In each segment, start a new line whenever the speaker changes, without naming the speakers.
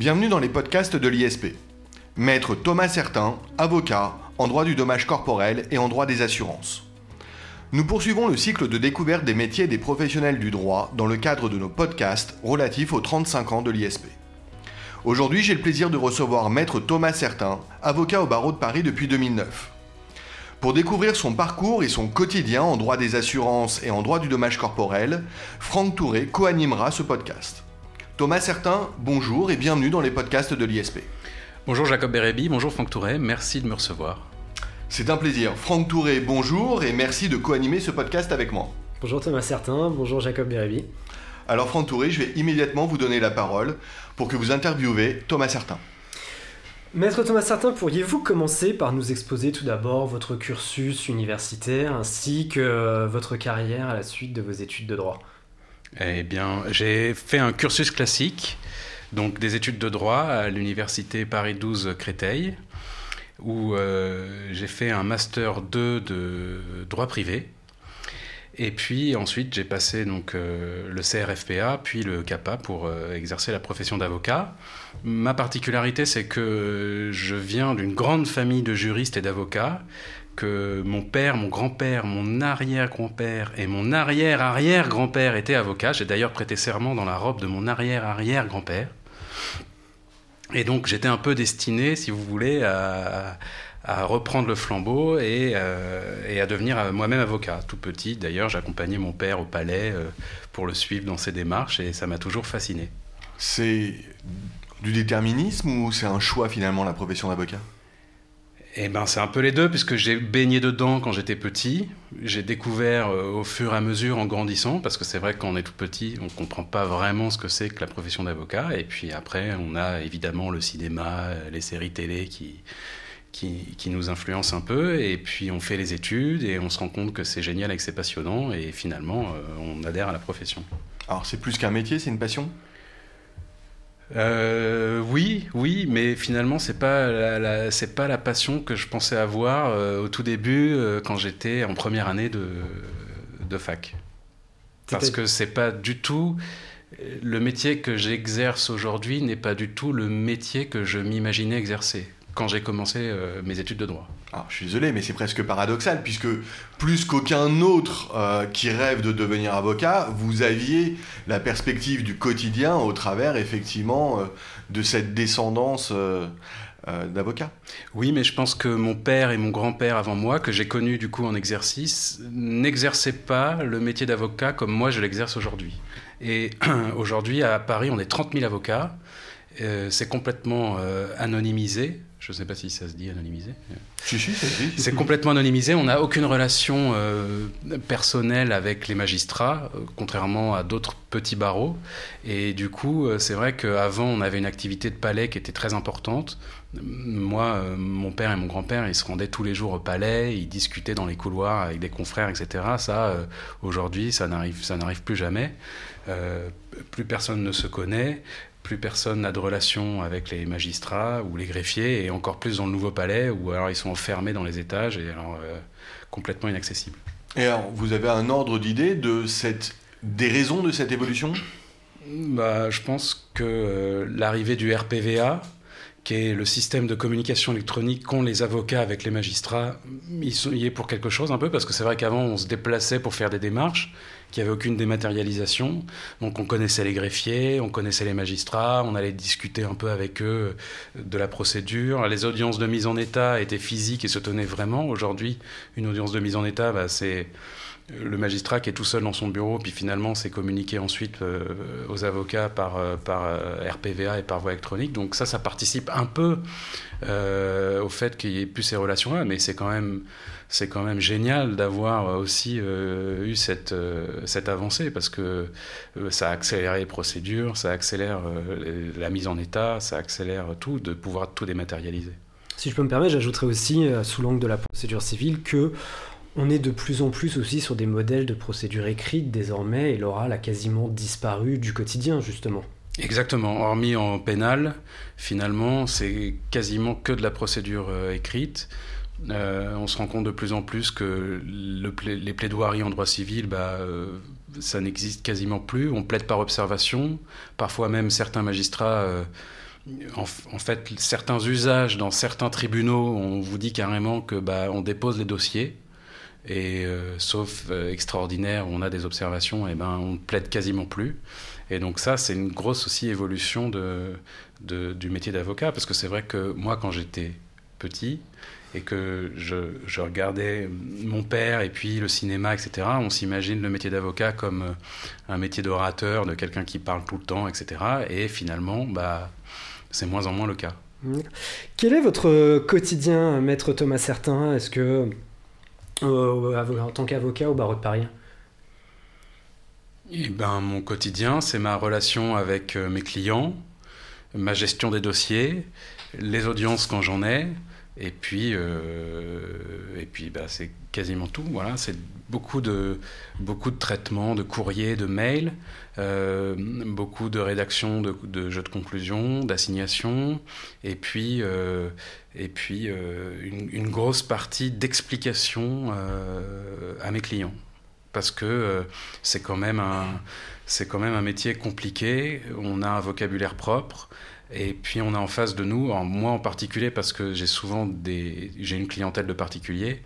Bienvenue dans les podcasts de l'ISP. Maître Thomas Certain, avocat en droit du dommage corporel et en droit des assurances. Nous poursuivons le cycle de découverte des métiers des professionnels du droit dans le cadre de nos podcasts relatifs aux 35 ans de l'ISP. Aujourd'hui, j'ai le plaisir de recevoir Maître Thomas Certain, avocat au barreau de Paris depuis 2009. Pour découvrir son parcours et son quotidien en droit des assurances et en droit du dommage corporel, Franck Touré co-animera ce podcast. Thomas Certain, bonjour et bienvenue dans les podcasts de l'ISP.
Bonjour Jacob Bérébi, bonjour Franck Touré, merci de me recevoir.
C'est un plaisir. Franck Touré, bonjour et merci de co-animer ce podcast avec moi.
Bonjour Thomas Certain, bonjour Jacob Bérébi.
Alors Franck Touré, je vais immédiatement vous donner la parole pour que vous interviewez Thomas Certain.
Maître Thomas Certain, pourriez-vous commencer par nous exposer tout d'abord votre cursus universitaire ainsi que votre carrière à la suite de vos études de droit?
Eh bien, j'ai fait un cursus classique, donc des études de droit à l'université Paris 12 Créteil, où euh, j'ai fait un master 2 de droit privé. Et puis ensuite, j'ai passé donc euh, le CRFPA, puis le CAPA pour euh, exercer la profession d'avocat. Ma particularité, c'est que je viens d'une grande famille de juristes et d'avocats, que mon père, mon grand-père, mon arrière-grand-père et mon arrière-arrière-grand-père étaient avocats. J'ai d'ailleurs prêté serment dans la robe de mon arrière-arrière-grand-père. Et donc j'étais un peu destiné, si vous voulez, à, reprendre le flambeau et, euh, à devenir moi-même avocat. Tout petit, d'ailleurs, j'accompagnais mon père au palais euh, pour le suivre dans ses démarches et ça m'a toujours fasciné.
C'est du déterminisme ou c'est un choix finalement la profession d'avocat?
Eh ben, c'est un peu les deux, puisque j'ai baigné dedans quand j'étais petit. J'ai découvert euh, au fur et à mesure en grandissant, parce que c'est vrai que quand on est tout petit, on ne comprend pas vraiment ce que c'est que la profession d'avocat. Et puis après, on a évidemment le cinéma, les séries télé qui, qui, qui, nous influencent un peu. Et puis on fait les études et on se rend compte que c'est génial et que c'est passionnant. Et finalement, euh, on adhère à la profession.
Alors c'est plus qu'un métier, c'est une passion?
Euh, oui, oui, mais finalement c'est pas la, la c'est pas la passion que je pensais avoir euh, au tout début euh, quand j'étais en première année de, de fac. Parce que c'est pas du tout le métier que j'exerce aujourd'hui n'est pas du tout le métier que je m'imaginais exercer quand j'ai commencé mes études de droit.
Alors, je suis désolé, mais c'est presque paradoxal, puisque plus qu'aucun autre euh, qui rêve de devenir avocat, vous aviez la perspective du quotidien au travers, effectivement, euh, de cette descendance euh, d'avocat.
Oui, mais je pense que mon père et mon grand-père avant moi, que j'ai connu du coup en exercice, n'exerçaient pas le métier d'avocat comme moi je l'exerce aujourd'hui. Et aujourd'hui, à Paris, on est 30 000 avocats. c'est complètement anonymisé. Je ne sais pas si ça se dit anonymisé.
Si, si.
C'est complètement anonymisé. On n'a aucune relation euh, personnelle avec les magistrats, euh, contrairement à d'autres petits barreaux. Et du coup, euh, c'est vrai qu'avant, on avait une activité de palais qui était très importante. Moi, euh, mon père et mon grand-père, ils se rendaient tous les jours au palais, ils discutaient dans les couloirs avec des confrères, etc. Ça, aujourd'hui, ça n'arrive, ça n'arrive plus jamais. plus personne ne se connaît plus personne n'a de relation avec les magistrats ou les greffiers, et encore plus dans le nouveau palais, où alors ils sont enfermés dans les étages et alors euh, complètement inaccessibles.
Et alors, vous avez un ordre d'idée de cette... des raisons de cette évolution?
Bah, Je pense que euh, l'arrivée du RPVA, qui est le système de communication électronique qu'ont les avocats avec les magistrats, il y est pour quelque chose un peu, parce que c'est vrai qu'avant on se déplaçait pour faire des démarches, qu'il n'y avait aucune dématérialisation. Donc on connaissait les greffiers, on connaissait les magistrats, on allait discuter un peu avec eux de la procédure. Les audiences de mise en état étaient physiques et se tenaient vraiment. Aujourd'hui, une audience de mise en état, bah, c'est le magistrat qui est tout seul dans son bureau, puis finalement c'est communiqué ensuite euh, aux avocats par, euh, par euh, RPVA et par voie électronique. Donc ça, ça participe un peu au fait qu'il n'y ait plus ces relations-là, mais c'est quand même c'est quand même génial d'avoir aussi eu cette, cette avancée parce que ça a accéléré les procédures, ça accélère la mise en état, ça accélère tout, de pouvoir tout dématérialiser.
Si je peux me permettre, j'ajouterais aussi, sous l'angle de la procédure civile, que on est de plus en plus aussi sur des modèles de procédure écrite désormais, et l'oral a quasiment disparu du quotidien, justement.
Exactement, hormis en pénal, finalement, c'est quasiment que de la procédure euh, écrite. Euh, on se rend compte de plus en plus que les plaidoiries en droit civil, bah, euh, ça n'existe quasiment plus. On plaide par observation. Parfois même certains magistrats en, fait, certains usages dans certains tribunaux, on vous dit carrément que bah, on dépose les dossiers. Et sauf extraordinaire, où on a des observations, et ben on ne plaide quasiment plus. Et donc ça, c'est une grosse aussi évolution de, du métier d'avocat, parce que c'est vrai que moi, quand j'étais petit, et que je, regardais mon père et puis le cinéma, etc., on s'imagine le métier d'avocat comme euh, un métier d'orateur, de quelqu'un qui parle tout le temps, etc. Et finalement, bah, c'est moins en moins le cas.
Quel est votre quotidien, maître Thomas Certain? Est-ce que, euh, en tant qu'avocat au barreau de Paris
eh ben, Mon quotidien, c'est ma relation avec euh, mes clients, ma gestion des dossiers, les audiences quand j'en ai, et puis, euh, et puis bah, c'est quasiment tout. Voilà, c'est beaucoup de, beaucoup de traitements, de courriers, de mails, euh, beaucoup de rédaction de, jeux de conclusion, d'assignation, et puis, et puis une, une, grosse partie d'explication à mes clients. Parce que c'est quand, même un, quand même un métier compliqué, on a un vocabulaire propre. Et puis on a en face de nous, moi en particulier parce que j'ai souvent des, une clientèle de particuliers,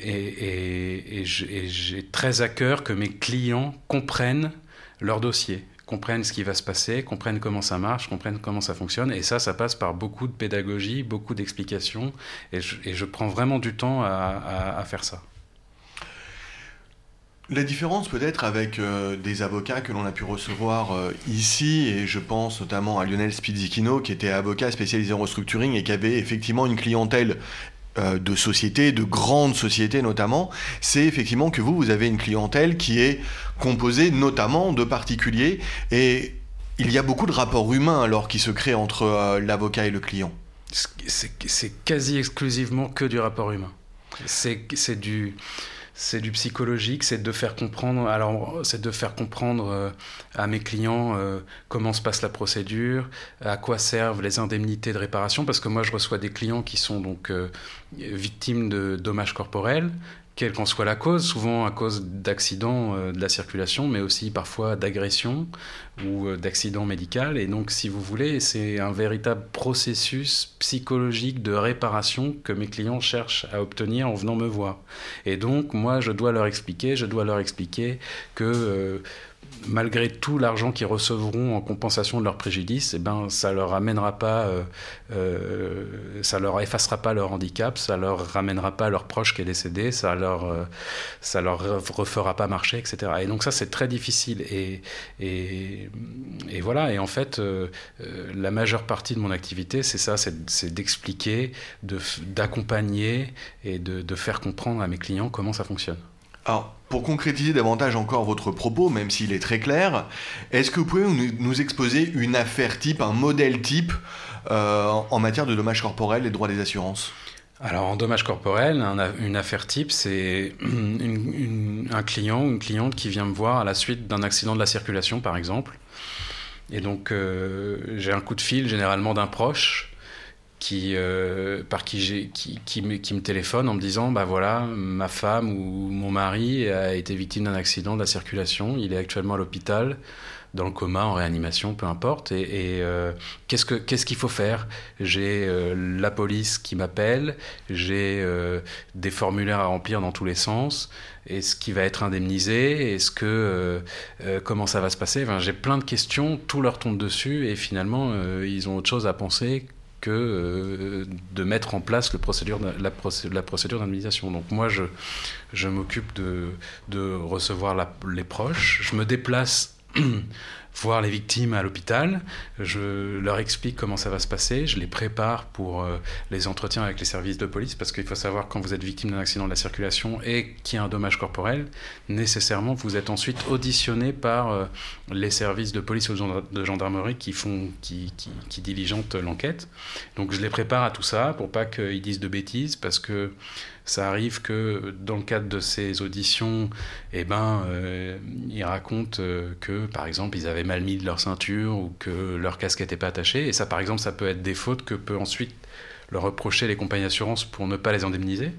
et, j'ai très à cœur que mes clients comprennent leur dossier, comprennent ce qui va se passer, comprennent comment ça marche, comprennent comment ça fonctionne. Et ça, ça passe par beaucoup de pédagogie, beaucoup d'explications, et je, prends vraiment du temps à, faire ça.
La différence peut-être avec euh, des avocats que l'on a pu recevoir euh, ici, et je pense notamment à Lionel Spizzichino, qui était avocat spécialisé en restructuring et qui avait effectivement une clientèle de sociétés, de grandes sociétés notamment, c'est effectivement que vous, vous avez une clientèle qui est composée notamment de particuliers, et il y a beaucoup de rapports humains alors qui se créent entre l'avocat et le client.
C'est quasi exclusivement que du rapport humain. C'est du c'est du psychologique, c'est de faire comprendre, alors c'est de faire comprendre euh, à mes clients euh, comment se passe la procédure, à quoi servent les indemnités de réparation, parce que moi je reçois des clients qui sont donc euh, victimes de dommages corporels, quelle qu'en soit la cause, souvent à cause d'accidents de la circulation, mais aussi parfois d'agressions ou d'accidents médicaux. Et donc, si vous voulez, c'est un véritable processus psychologique de réparation que mes clients cherchent à obtenir en venant me voir. Et donc, moi, je dois leur expliquer, je dois leur expliquer que malgré tout l'argent qu'ils recevront en compensation de leur préjudice, eh ben, ça leur amènera pas, euh, euh, ça leur effacera pas leur handicap, ça leur ramènera pas leur proche qui est décédé, ça leur, euh, ça leur refera pas marcher, etc. Et donc ça c'est très difficile et, et, et, voilà. Et en fait, la majeure partie de mon activité, c'est ça, c'est d'expliquer, d'accompagner et de, de faire comprendre à mes clients comment ça fonctionne.
Alors, pour concrétiser davantage encore votre propos, même s'il est très clair, est-ce que vous pouvez nous, exposer une affaire type, un modèle type euh, en matière de dommages corporels et droits des assurances?
Alors en dommages corporels, une affaire type, c'est un client ou une cliente qui vient me voir à la suite d'un accident de la circulation, par exemple. Et donc euh, j'ai un coup de fil généralement d'un proche qui, euh, par qui, qui, qui, me, téléphone en me disant bah voilà, ma femme ou mon mari a été victime d'un accident de la circulation, il est actuellement à l'hôpital, dans le coma, en réanimation, peu importe. Et, euh, qu'est-ce, que, qu'est-ce qu'il faut faire? J'ai euh, la police qui m'appelle, j'ai des formulaires à remplir dans tous les sens. Est-ce qui va être indemnisé? Est-ce que comment ça va se passer? J'ai plein de questions, tout leur tombe dessus et finalement ils ont autre chose à penser que euh, de mettre en place la, procédure d'indemnisation. Donc moi, je, je m'occupe de, de, recevoir les proches, je me déplace voir les victimes à l'hôpital, je leur explique comment ça va se passer, je les prépare pour euh, les entretiens avec les services de police, parce qu'il faut savoir quand vous êtes victime d'un accident de la circulation et qu'il y a un dommage corporel, nécessairement vous êtes ensuite auditionné par euh, les services de police ou de gendarmerie qui, font, qui, diligentent l'enquête. Donc je les prépare à tout ça pour pas qu'ils disent de bêtises, parce que ça arrive que dans le cadre de ces auditions, eh ben, euh, ils racontent que, par exemple, ils avaient mal mis leur ceinture ou que leur casque n'était pas attaché. Et ça, par exemple, ça peut être des fautes que peut ensuite leur reprocher les compagnies d'assurance pour ne pas les indemniser.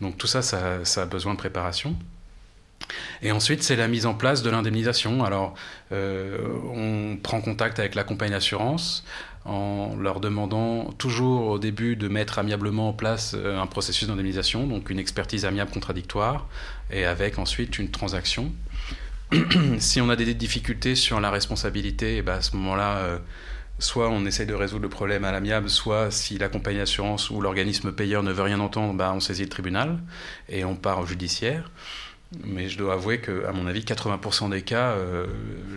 Donc tout ça, ça, a besoin de préparation. Et ensuite, c'est la mise en place de l'indemnisation. Alors, euh, on prend contact avec la compagnie d'assurance en leur demandant toujours au début de mettre amiablement en place euh, un processus d'indemnisation, donc une expertise amiable contradictoire, et avec ensuite une transaction. si on a des difficultés sur la responsabilité, et eh ben à ce moment-là, euh, soit on essaie de résoudre le problème à l'amiable, soit si la compagnie d'assurance ou l'organisme payeur ne veut rien entendre, bah, on saisit le tribunal et on part au judiciaire. Mais je dois avouer qu'à mon avis, 80% des cas, euh,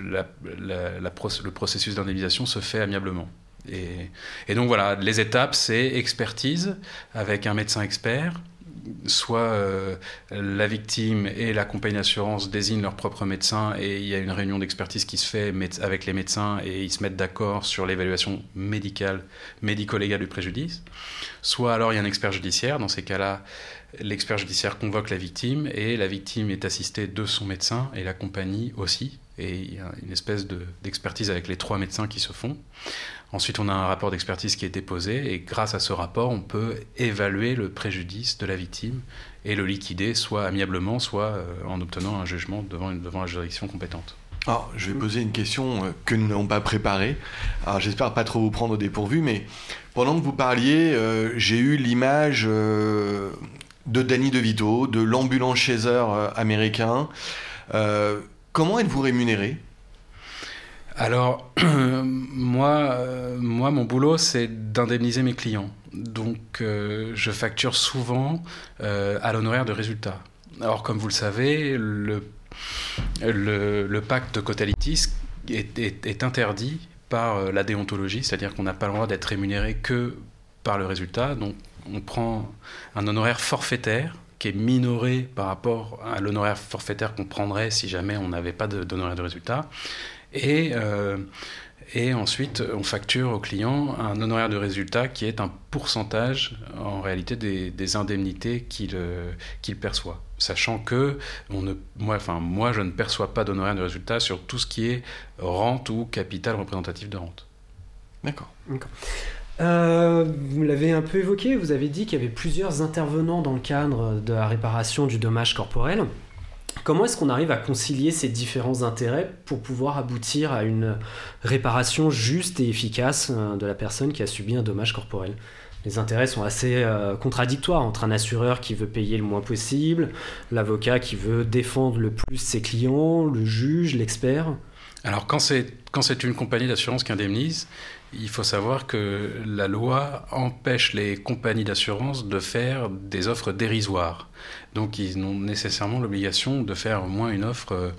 le processus d'indemnisation se fait amiablement. Et, et, donc voilà, les étapes, c'est expertise avec un médecin expert, soit euh, la victime et la compagnie d'assurance désignent leur propre médecin et il y a une réunion d'expertise qui se fait avec les médecins et ils se mettent d'accord sur l'évaluation médicale, médico-légale du préjudice. Soit alors il y a un expert judiciaire, dans ces cas-là, l'expert judiciaire convoque la victime et la victime est assistée de son médecin et la compagnie aussi. Et il y a une espèce d'expertise avec les trois médecins qui se font. Ensuite, on a un rapport d'expertise qui est déposé et grâce à ce rapport, on peut évaluer le préjudice de la victime et le liquider soit amiablement, soit euh, en obtenant un jugement devant, devant la juridiction compétente.
Alors, je vais poser une question euh, que nous n'avons pas préparée. Alors, j'espère pas trop vous prendre au dépourvu, mais pendant que vous parliez, euh, j'ai eu l'image de Danny DeVito, de l'ambulance chaser américain. Comment êtes-vous rémunéré?
Alors, moi, euh, moi, mon boulot, c'est d'indemniser mes clients. Donc, euh, je facture souvent euh, à l'honoraire de résultat. Alors, comme vous le savez, le, le, pacte Cotalitis est, est, interdit par la déontologie, c'est-à-dire qu'on n'a pas le droit d'être rémunéré que par le résultat. Donc, on prend un honoraire forfaitaire qui est minoré par rapport à l'honoraire forfaitaire qu'on prendrait si jamais on n'avait pas d'honoraire de résultat. Et, euh, et ensuite, on facture au client un honoraire de résultat qui est un pourcentage en réalité des, indemnités qu'il qu'il perçoit. Sachant que on ne, moi, enfin, moi, je ne perçois pas d'honoraire de résultat sur tout ce qui est rente ou capital représentatif de rente.
D'accord.
Euh, vous l'avez un peu évoqué, vous avez dit qu'il y avait plusieurs intervenants dans le cadre de la réparation du dommage corporel. Comment est-ce qu'on arrive à concilier ces différents intérêts pour pouvoir aboutir à une réparation juste et efficace euh, de la personne qui a subi un dommage corporel? Les intérêts sont assez euh, contradictoires entre un assureur qui veut payer le moins possible, l'avocat qui veut défendre le plus ses clients, le juge, l'expert.
Alors quand c'est quand c'est une compagnie d'assurance qui indemnise, il faut savoir que la loi empêche les compagnies d'assurance de faire des offres dérisoires. Donc ils ont nécessairement l'obligation de faire au moins une offre euh,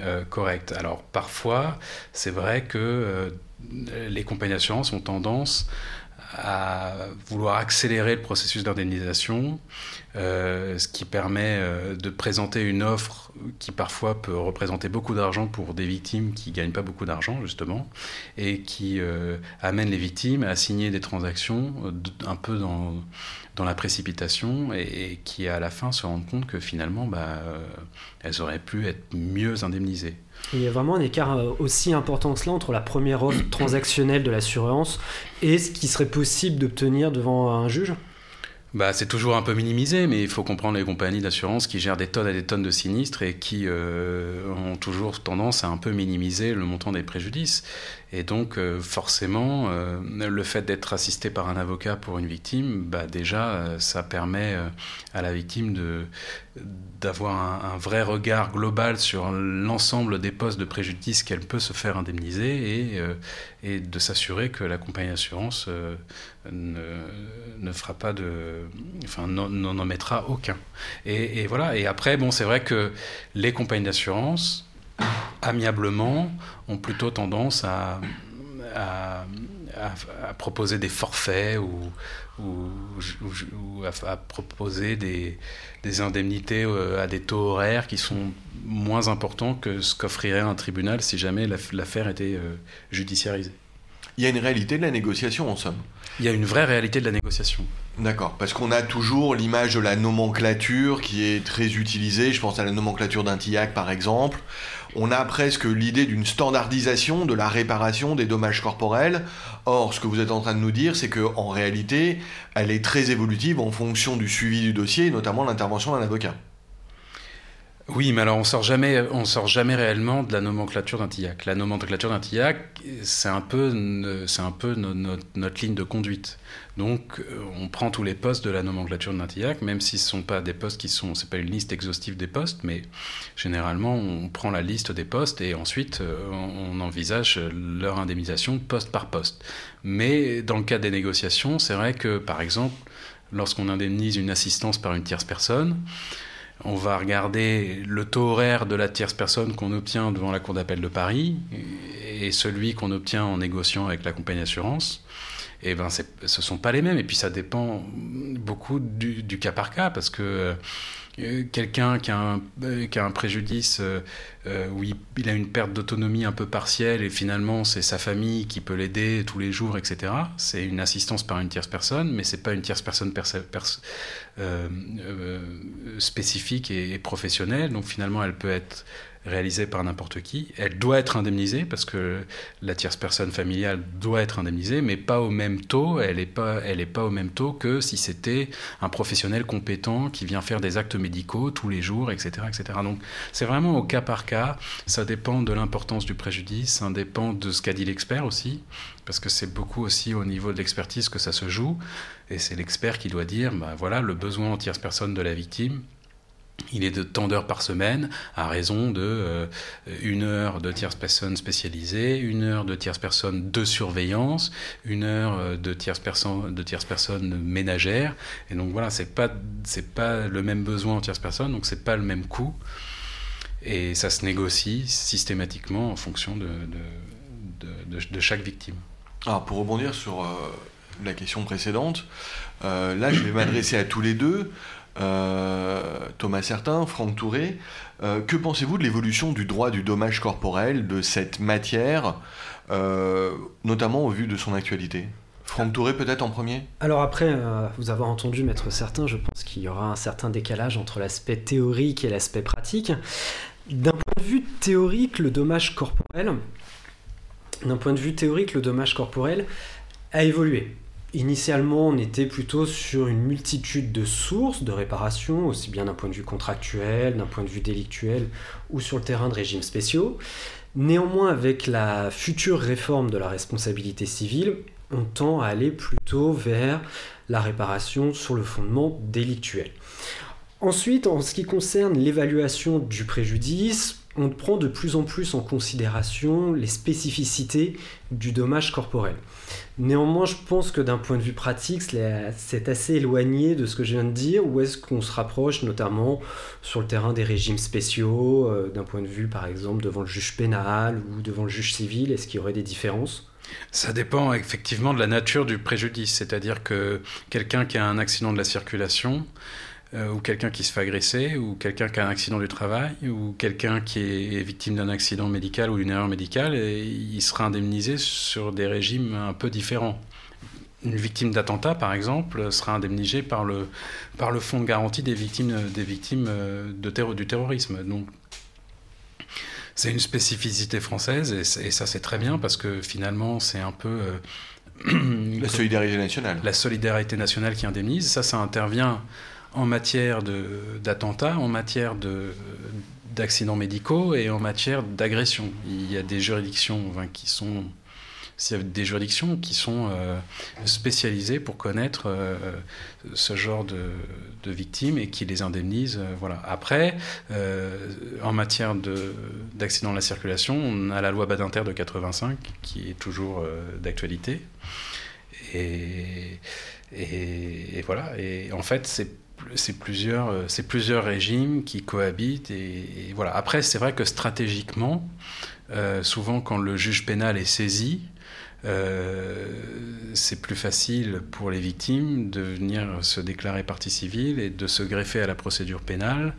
euh, correcte. Alors parfois, c'est vrai que euh, les compagnies d'assurance ont tendance à vouloir accélérer le processus d'indemnisation, euh, ce qui permet euh, de présenter une offre qui parfois peut représenter beaucoup d'argent pour des victimes qui gagnent pas beaucoup d'argent justement, et qui euh, amène les victimes à signer des transactions un peu dans, la précipitation et, qui à la fin se rendent compte que finalement bah, elles auraient pu être mieux indemnisées.
Il y a vraiment un écart euh, aussi important que cela entre la première offre transactionnelle de l'assurance et ce qui serait possible d'obtenir devant un juge?
Bah, c'est toujours un peu minimisé, mais il faut comprendre les compagnies d'assurance qui gèrent des tonnes et des tonnes de sinistres et qui euh, ont toujours tendance à un peu minimiser le montant des préjudices. Et donc, euh, forcément, euh, le fait d'être assisté par un avocat pour une victime, bah, déjà, ça permet à la victime d'avoir un, vrai regard global sur l'ensemble des postes de préjudice qu'elle peut se faire indemniser et, et de s'assurer que la compagnie d'assurance ne, ne, fera pas de. Enfin, n'en mettra aucun. Et, et, voilà. Et après, bon, c'est vrai que les compagnies d'assurance, amiablement, ont plutôt tendance à, à, à, proposer des forfaits ou, ou, ou à, proposer des, des, indemnités euh, à des taux horaires qui sont moins importants que ce qu'offrirait un tribunal si jamais l'affaire était euh, judiciarisée.
Il y a une réalité de la négociation en somme.
Il y a une vraie réalité de la négociation.
D'accord, parce qu'on a toujours l'image de la nomenclature qui est très utilisée, je pense à la nomenclature d'un TIAC par exemple. On a presque l'idée d'une standardisation de la réparation des dommages corporels. Or, ce que vous êtes en train de nous dire, c'est qu'en réalité, elle est très évolutive en fonction du suivi du dossier, notamment l'intervention d'un avocat.
Oui, mais alors on sort jamais, on sort jamais réellement de la nomenclature d'un TIAC. La nomenclature d'un TIAC, c'est un peu, c'est un peu notre ligne de conduite. Donc, euh, on prend tous les postes de la nomenclature d'un TIAC, même si ce sont pas des postes qui sont, c'est pas une liste exhaustive des postes, mais généralement, on prend la liste des postes et ensuite, euh, on envisage leur indemnisation poste par poste. Mais dans le cas des négociations, c'est vrai que, par exemple, lorsqu'on indemnise une assistance par une tierce personne, on va regarder le taux horaire de la tierce personne qu'on obtient devant la Cour d'appel de Paris et celui qu'on obtient en négociant avec la compagnie d'assurance. Et ben, ce ne sont pas les mêmes. Et puis ça dépend beaucoup du, du cas par cas parce que quelqu'un qui, euh, a un préjudice euh, où il, a une perte d'autonomie un peu partielle et finalement c'est sa famille qui peut l'aider tous les jours, etc. C'est une assistance par une tierce personne, mais c'est pas une tierce personne spécifique et, professionnelle. Donc finalement, elle peut être réalisée par n'importe qui. Elle doit être indemnisée parce que la tierce personne familiale doit être indemnisée, mais pas au même taux. Elle n'est pas, pas au même taux que si c'était un professionnel compétent qui vient faire des actes médicaux tous les jours, etc., etc. Donc c'est vraiment au cas par cas. Ça dépend de l'importance du préjudice, ça dépend de ce qu'a dit l'expert aussi, parce que c'est beaucoup aussi au niveau de l'expertise que ça se joue. Et c'est l'expert qui doit dire, bah, voilà, le besoin en tierce personne de la victime il est de tant d'heures par semaine, à raison de euh, une heure de tierce personne spécialisée, une heure de tierce personne de surveillance, une heure euh, de tierce personne de tierce personne ménagère. Et donc voilà, c'est pas c'est pas le même besoin en tierce personne, donc c'est pas le même coût. Et ça se négocie systématiquement en fonction de, de, de, chaque victime.
Alors pour rebondir sur euh, la question précédente, là je vais m'adresser à tous les deux. Euh, Thomas Certain, Franck Touré. Euh, que pensez-vous de l'évolution du droit du dommage corporel, de cette matière, euh, notamment au vu de son actualité? Franck Touré peut-être en premier?
Alors après vous avoir entendu Maître Certain, je pense qu'il y aura un certain décalage entre l'aspect théorique et l'aspect pratique. D'un point de vue théorique, le dommage corporel, d'un point de vue théorique, le dommage corporel a évolué. Initialement, on était plutôt sur une multitude de sources de réparation, aussi bien d'un point de vue contractuel, d'un point de vue délictuel ou sur le terrain de régimes spéciaux. Néanmoins, avec la future réforme de la responsabilité civile, on tend à aller plutôt vers la réparation sur le fondement délictuel. Ensuite, en ce qui concerne l'évaluation du préjudice, on prend de plus en plus en considération les spécificités du dommage corporel. Néanmoins, je pense que d'un point de vue pratique, c'est assez éloigné de ce que je viens de dire, ou est-ce qu'on se rapproche notamment sur le terrain des régimes spéciaux, euh, d'un point de vue par exemple devant le juge pénal ou devant le juge civil, est-ce qu'il y aurait des différences?
Ça dépend effectivement de la nature du préjudice, c'est-à-dire que quelqu'un qui a un accident de la circulation, euh, ou quelqu'un qui se fait agresser, ou quelqu'un qui a un accident du travail, ou quelqu'un qui est victime d'un accident médical ou d'une erreur médicale, et il sera indemnisé sur des régimes un peu différents. Une victime d'attentat, par exemple, sera indemnisée par le, par le fonds de garantie des victimes, des victimes euh, de du terrorisme. Donc, c'est une spécificité française, et, ça c'est très bien, parce que finalement, c'est un peu...
Euh, la solidarité nationale.
La solidarité nationale qui indemnise. Ça, ça intervient en matière d'attentats, en matière d'accidents médicaux et en matière d'agression. Il y a des juridictions qui sont des juridictions qui sont euh, spécialisées pour connaître euh, ce genre de, victimes et qui les indemnisent. Euh, voilà. Après, en matière d'accidents de, la circulation, on a la loi Badinter de 85 qui est toujours d'actualité. Et, et, voilà. Et en fait, c'est c'est plusieurs, euh, c'est plusieurs régimes qui cohabitent. Et, voilà. Après, c'est vrai que stratégiquement, euh, souvent quand le juge pénal est saisi, euh, c'est plus facile pour les victimes de venir se déclarer partie civile et de se greffer à la procédure pénale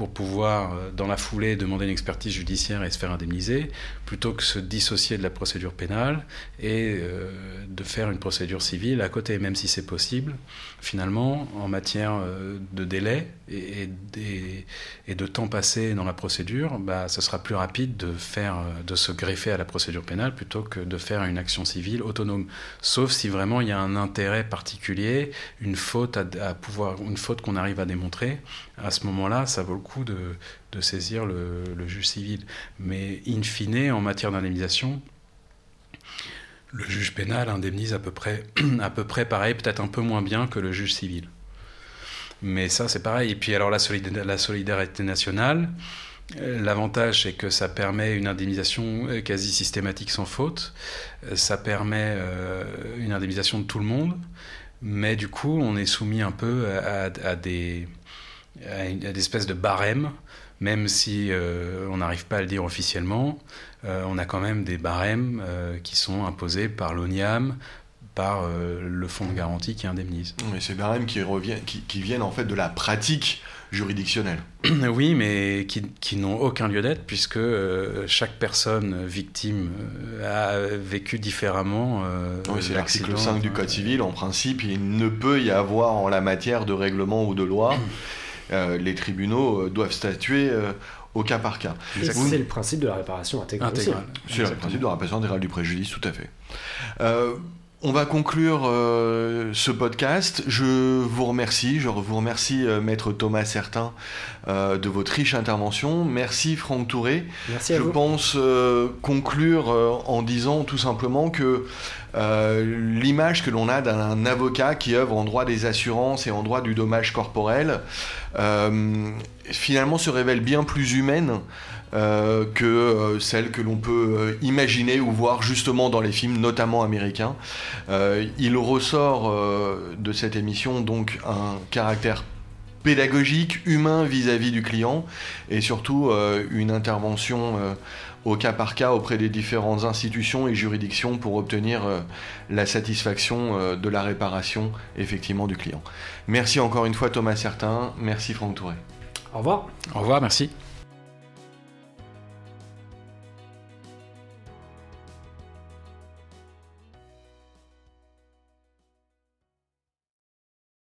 pour pouvoir, euh, dans la foulée, demander une expertise judiciaire et se faire indemniser, plutôt que se dissocier de la procédure pénale et euh, de faire une procédure civile à côté, même si c'est possible. Finalement, en matière euh, de délai et, de temps passé dans la procédure, bah, ce sera plus rapide de, se greffer à la procédure pénale plutôt que de faire une action civile autonome. Sauf si vraiment il y a un intérêt particulier, une faute à pouvoir, une faute qu'on arrive à démontrer. À ce moment-là, ça vaut le coup de, saisir le, juge civil. Mais in fine, en matière d'indemnisation, le juge pénal indemnise à peu près, à peu près pareil, peut-être un peu moins bien que le juge civil. Mais ça, c'est pareil. Et puis alors la, la solidarité nationale, euh, L'avantage, c'est que ça permet une indemnisation euh, quasi systématique sans faute. Euh, ça permet une indemnisation de tout le monde. Mais du coup, on est soumis un peu à, des, à, une, espèce de barème, même si on n'arrive pas à le dire officiellement. on a quand même des barèmes qui sont imposés par l'ONIAM, par le fonds de garantie qui indemnise.
Mais ces barèmes qui, qui, qui viennent en fait de la pratique juridictionnels.
Oui, mais qui, n'ont aucun lieu d'être puisque euh, chaque personne victime euh, a vécu différemment.
Euh, oui, c'est l'article 5 du Code civil. En principe, il ne peut y avoir en la matière de règlement ou de loi. Les tribunaux doivent statuer au cas par cas.
C'est le principe de la réparation intégrale.
C'est le principe de la réparation intégrale du préjudice, tout à fait. On va conclure euh, ce podcast. Je vous remercie. Je vous remercie, euh, Maître Thomas Certain, euh, de votre riche intervention. Merci, Franck Touré.
Merci à
je pense conclure en disant tout simplement que l'image que l'on a d'un avocat qui œuvre en droit des assurances et en droit du dommage corporel, finalement se révèle bien plus humaine euh, que euh, celle que l'on peut euh, imaginer ou voir justement dans les films, notamment américains. il ressort de cette émission donc un caractère pédagogique, humain vis-à-vis du client et surtout une intervention au cas par cas auprès des différentes institutions et juridictions pour obtenir la satisfaction de la réparation effectivement du client. Merci encore une fois Thomas Certain, merci Franck Touré.
Au revoir.
Au revoir, merci.